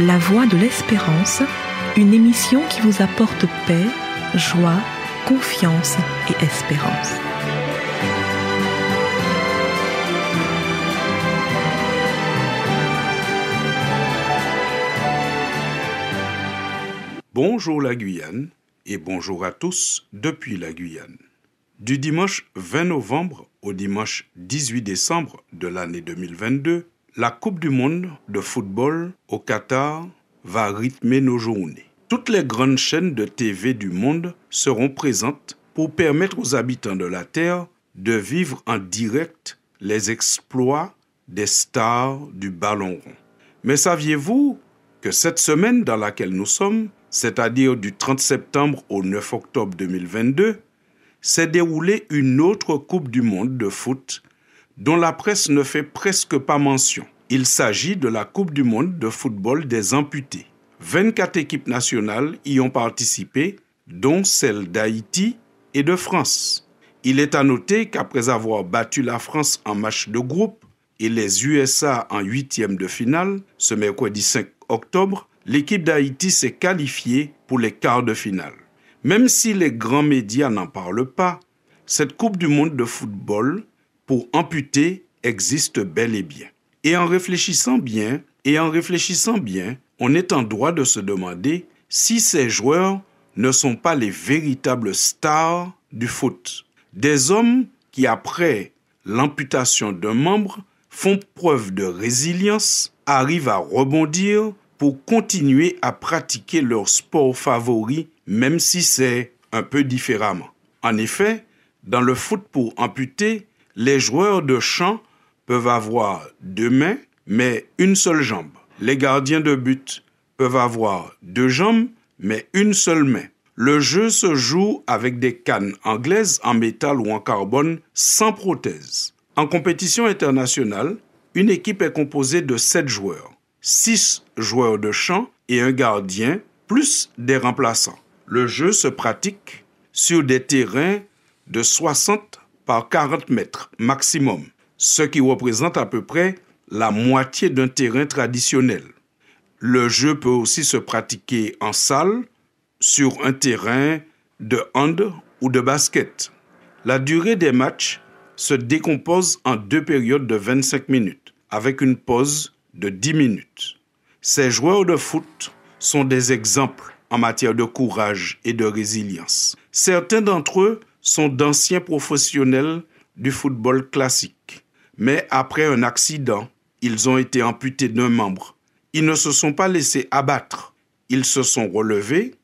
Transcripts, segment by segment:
La Voix de l'Espérance, une émission qui vous apporte paix, joie, confiance et espérance. Bonjour la Guyane et bonjour à tous depuis la Guyane. Du dimanche 20 novembre au dimanche 18 décembre de l'année 2022, la Coupe du Monde de football au Qatar va rythmer nos journées. Toutes les grandes chaînes de TV du monde seront présentes pour permettre aux habitants de la Terre de vivre en direct les exploits des stars du ballon rond. Mais saviez-vous que cette semaine dans laquelle nous sommes, c'est-à-dire du 30 septembre au 9 octobre 2022, s'est déroulée une autre Coupe du Monde de foot dont la presse ne fait presque pas mention. Il s'agit de la Coupe du Monde de football des amputés. 24 équipes nationales y ont participé, dont celle d'Haïti et de France. Il est à noter qu'après avoir battu la France en match de groupe et les USA en huitième de finale, ce mercredi 5 octobre, l'équipe d'Haïti s'est qualifiée pour les quarts de finale. Même si les grands médias n'en parlent pas, cette Coupe du Monde de football pour amputer existe bel et bien. Et en réfléchissant bien, et en réfléchissant bien, on est en droit de se demander si ces joueurs ne sont pas les véritables stars du foot. Des hommes qui, après l'amputation d'un membre, font preuve de résilience, arrivent à rebondir pour continuer à pratiquer leur sport favori, même si c'est un peu différemment. En effet, dans le foot pour amputer, les joueurs de champ peuvent avoir deux mains, mais une seule jambe. Les gardiens de but peuvent avoir deux jambes, mais une seule main. Le jeu se joue avec des cannes anglaises en métal ou en carbone sans prothèse. En compétition internationale, une équipe est composée de sept joueurs, six joueurs de champ et un gardien, plus des remplaçants. Le jeu se pratique sur des terrains de 60 par 40 mètres maximum, ce qui représente à peu près la moitié d'un terrain traditionnel. Le jeu peut aussi se pratiquer en salle, sur un terrain de hand ou de basket. La durée des matchs se décompose en deux périodes de 25 minutes, avec une pause de 10 minutes. Ces joueurs de foot sont des exemples en matière de courage et de résilience. Certains d'entre eux sont d'anciens professionnels du football classique, mais après un accident, ils ont été amputés d'un membre. Ils ne se sont pas laissés abattre. Ils se sont relevés.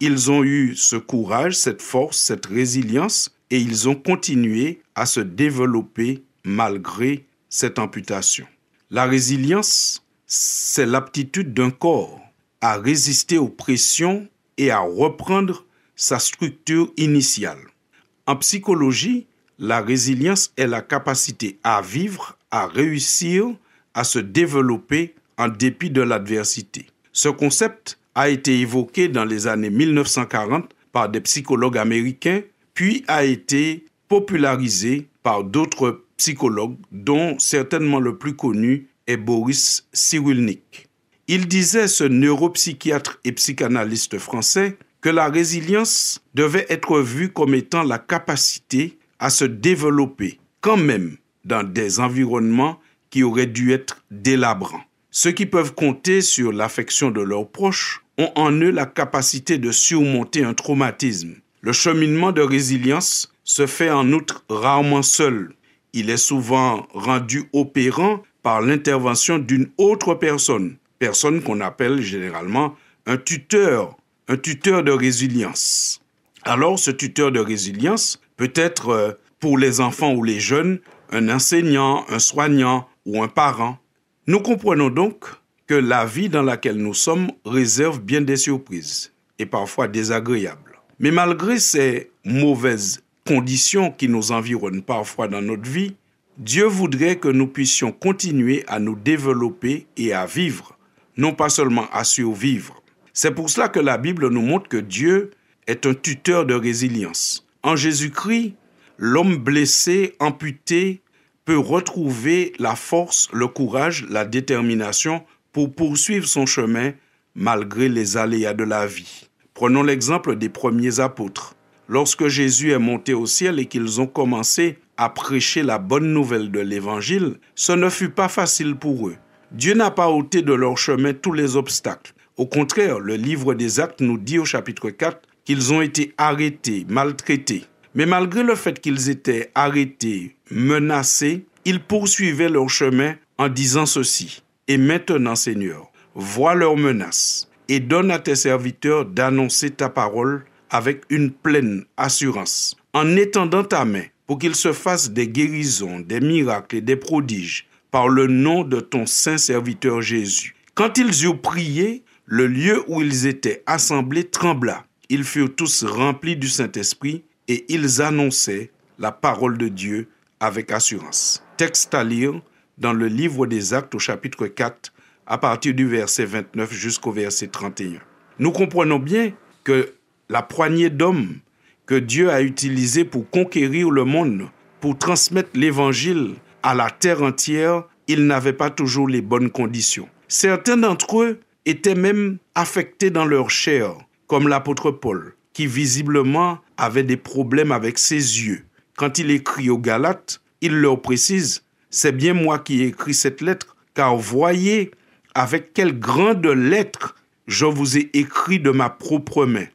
Ils ont eu ce courage, cette force, cette résilience et ils ont continué à se développer malgré cette amputation. La résilience, c'est l'aptitude d'un corps à résister aux pressions et à reprendre sa structure initiale. En psychologie, la résilience est la capacité à vivre, à réussir, à se développer en dépit de l'adversité. Ce concept a été évoqué dans les années 1940 par des psychologues américains, puis a été popularisé par d'autres psychologues, dont certainement le plus connu est Boris Cyrulnik. Il disait, ce neuropsychiatre et psychanalyste français, que la résilience devait être vue comme étant la capacité à se développer, quand même dans des environnements qui auraient dû être délabrants. Ceux qui peuvent compter sur l'affection de leurs proches ont en eux la capacité de surmonter un traumatisme. Le cheminement de résilience se fait en outre rarement seul. Il est souvent rendu opérant par l'intervention d'une autre personne, personne qu'on appelle généralement un tuteur, un tuteur de résilience. Alors ce tuteur de résilience peut être euh, pour les enfants ou les jeunes un enseignant, un soignant ou un parent. Nous comprenons donc que la vie dans laquelle nous sommes réserve bien des surprises et parfois désagréables. Mais malgré ces mauvaises conditions qui nous environnent parfois dans notre vie, Dieu voudrait que nous puissions continuer à nous développer et à vivre, non pas seulement à survivre. C'est pour cela que la Bible nous montre que Dieu est un tuteur de résilience. En Jésus-Christ, l'homme blessé, amputé, peut retrouver la force, le courage, la détermination pour poursuivre son chemin malgré les aléas de la vie. Prenons l'exemple des premiers apôtres. Lorsque Jésus est monté au ciel et qu'ils ont commencé à prêcher la bonne nouvelle de l'Évangile, ce ne fut pas facile pour eux. Dieu n'a pas ôté de leur chemin tous les obstacles. Au contraire, le livre des actes nous dit au chapitre 4 qu'ils ont été arrêtés, maltraités. Mais malgré le fait qu'ils étaient arrêtés, menacés, ils poursuivaient leur chemin en disant ceci. Et maintenant, Seigneur, vois leurs menaces et donne à tes serviteurs d'annoncer ta parole avec une pleine assurance, en étendant ta main pour qu'il se fasse des guérisons, des miracles et des prodiges par le nom de ton saint serviteur Jésus. Quand ils eurent prié, le lieu où ils étaient assemblés trembla. Ils furent tous remplis du Saint-Esprit et ils annonçaient la parole de Dieu avec assurance. Texte à lire dans le livre des Actes au chapitre 4 à partir du verset 29 jusqu'au verset 31. Nous comprenons bien que la poignée d'hommes que Dieu a utilisée pour conquérir le monde, pour transmettre l'évangile à la terre entière, ils n'avaient pas toujours les bonnes conditions. Certains d'entre eux étaient même affectés dans leur chair, comme l'apôtre Paul, qui visiblement avait des problèmes avec ses yeux. Quand il écrit aux Galates, il leur précise, c'est bien moi qui ai écrit cette lettre, car voyez avec quelle grande lettre je vous ai écrit de ma propre main.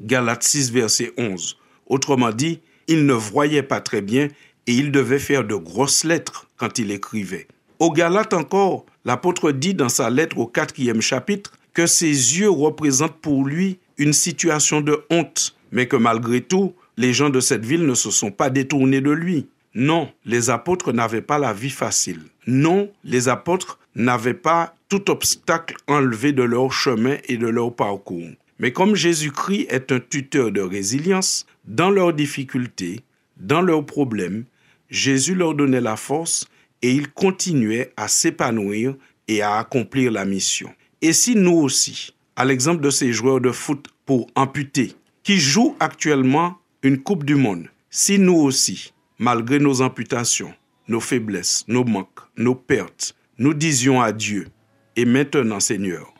Galates 6, verset 11. Autrement dit, il ne voyait pas très bien et il devait faire de grosses lettres quand il écrivait. Au Galates encore, l'apôtre dit dans sa lettre au quatrième chapitre que ses yeux représentent pour lui une situation de honte, mais que malgré tout, les gens de cette ville ne se sont pas détournés de lui. Non, les apôtres n'avaient pas la vie facile. Non, les apôtres n'avaient pas tout obstacle enlevé de leur chemin et de leur parcours. Mais comme Jésus-Christ est un tuteur de résilience, dans leurs difficultés, dans leurs problèmes, Jésus leur donnait la force et ils continuaient à s'épanouir et à accomplir la mission. Et si nous aussi, à l'exemple de ces joueurs de foot pour amputés, qui jouent actuellement une Coupe du Monde, si nous aussi, malgré nos amputations, nos faiblesses, nos manques, nos pertes, nous disions à Dieu, et maintenant Seigneur,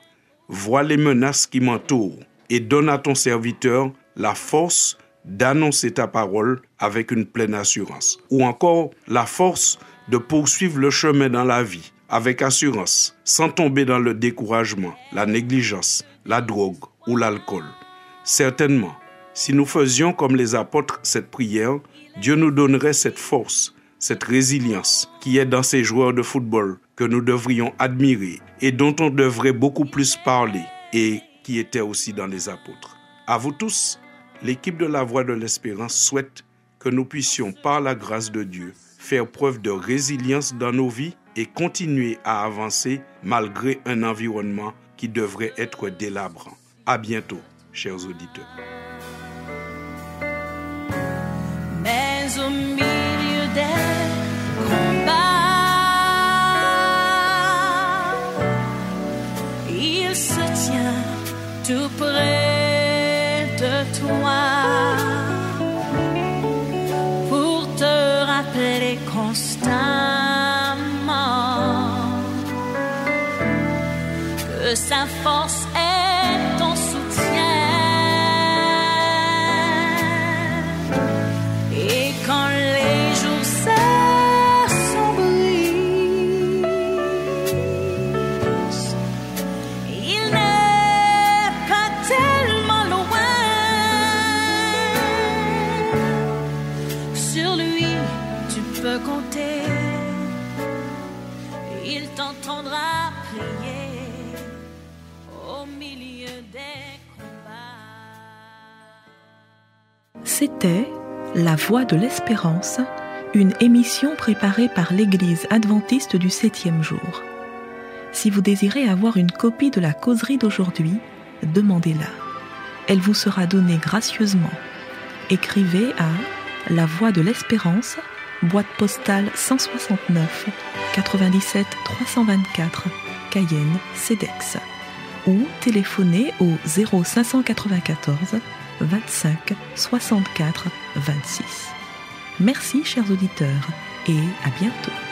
vois les menaces qui m'entourent et donne à ton serviteur la force d'annoncer ta parole avec une pleine assurance. Ou encore la force de poursuivre le chemin dans la vie avec assurance, sans tomber dans le découragement, la négligence, la drogue ou l'alcool. Certainement, si nous faisions comme les apôtres cette prière, Dieu nous donnerait cette force, cette résilience qui est dans ces joueurs de football que nous devrions admirer et dont on devrait beaucoup plus parler et qui était aussi dans les apôtres. À vous tous, l'équipe de la Voix de l'Espérance souhaite que nous puissions, par la grâce de Dieu, faire preuve de résilience dans nos vies et continuer à avancer malgré un environnement qui devrait être délabrant. À bientôt, chers auditeurs. tout près de toi C'était La Voix de l'Espérance, une émission préparée par l'Église adventiste du septième jour. Si vous désirez avoir une copie de la causerie d'aujourd'hui, demandez-la. Elle vous sera donnée gracieusement. Écrivez à La Voix de l'Espérance, boîte postale 169 97 324 Cayenne, CEDEX ou téléphonez au 0594 25 64 26. Merci chers auditeurs et à bientôt.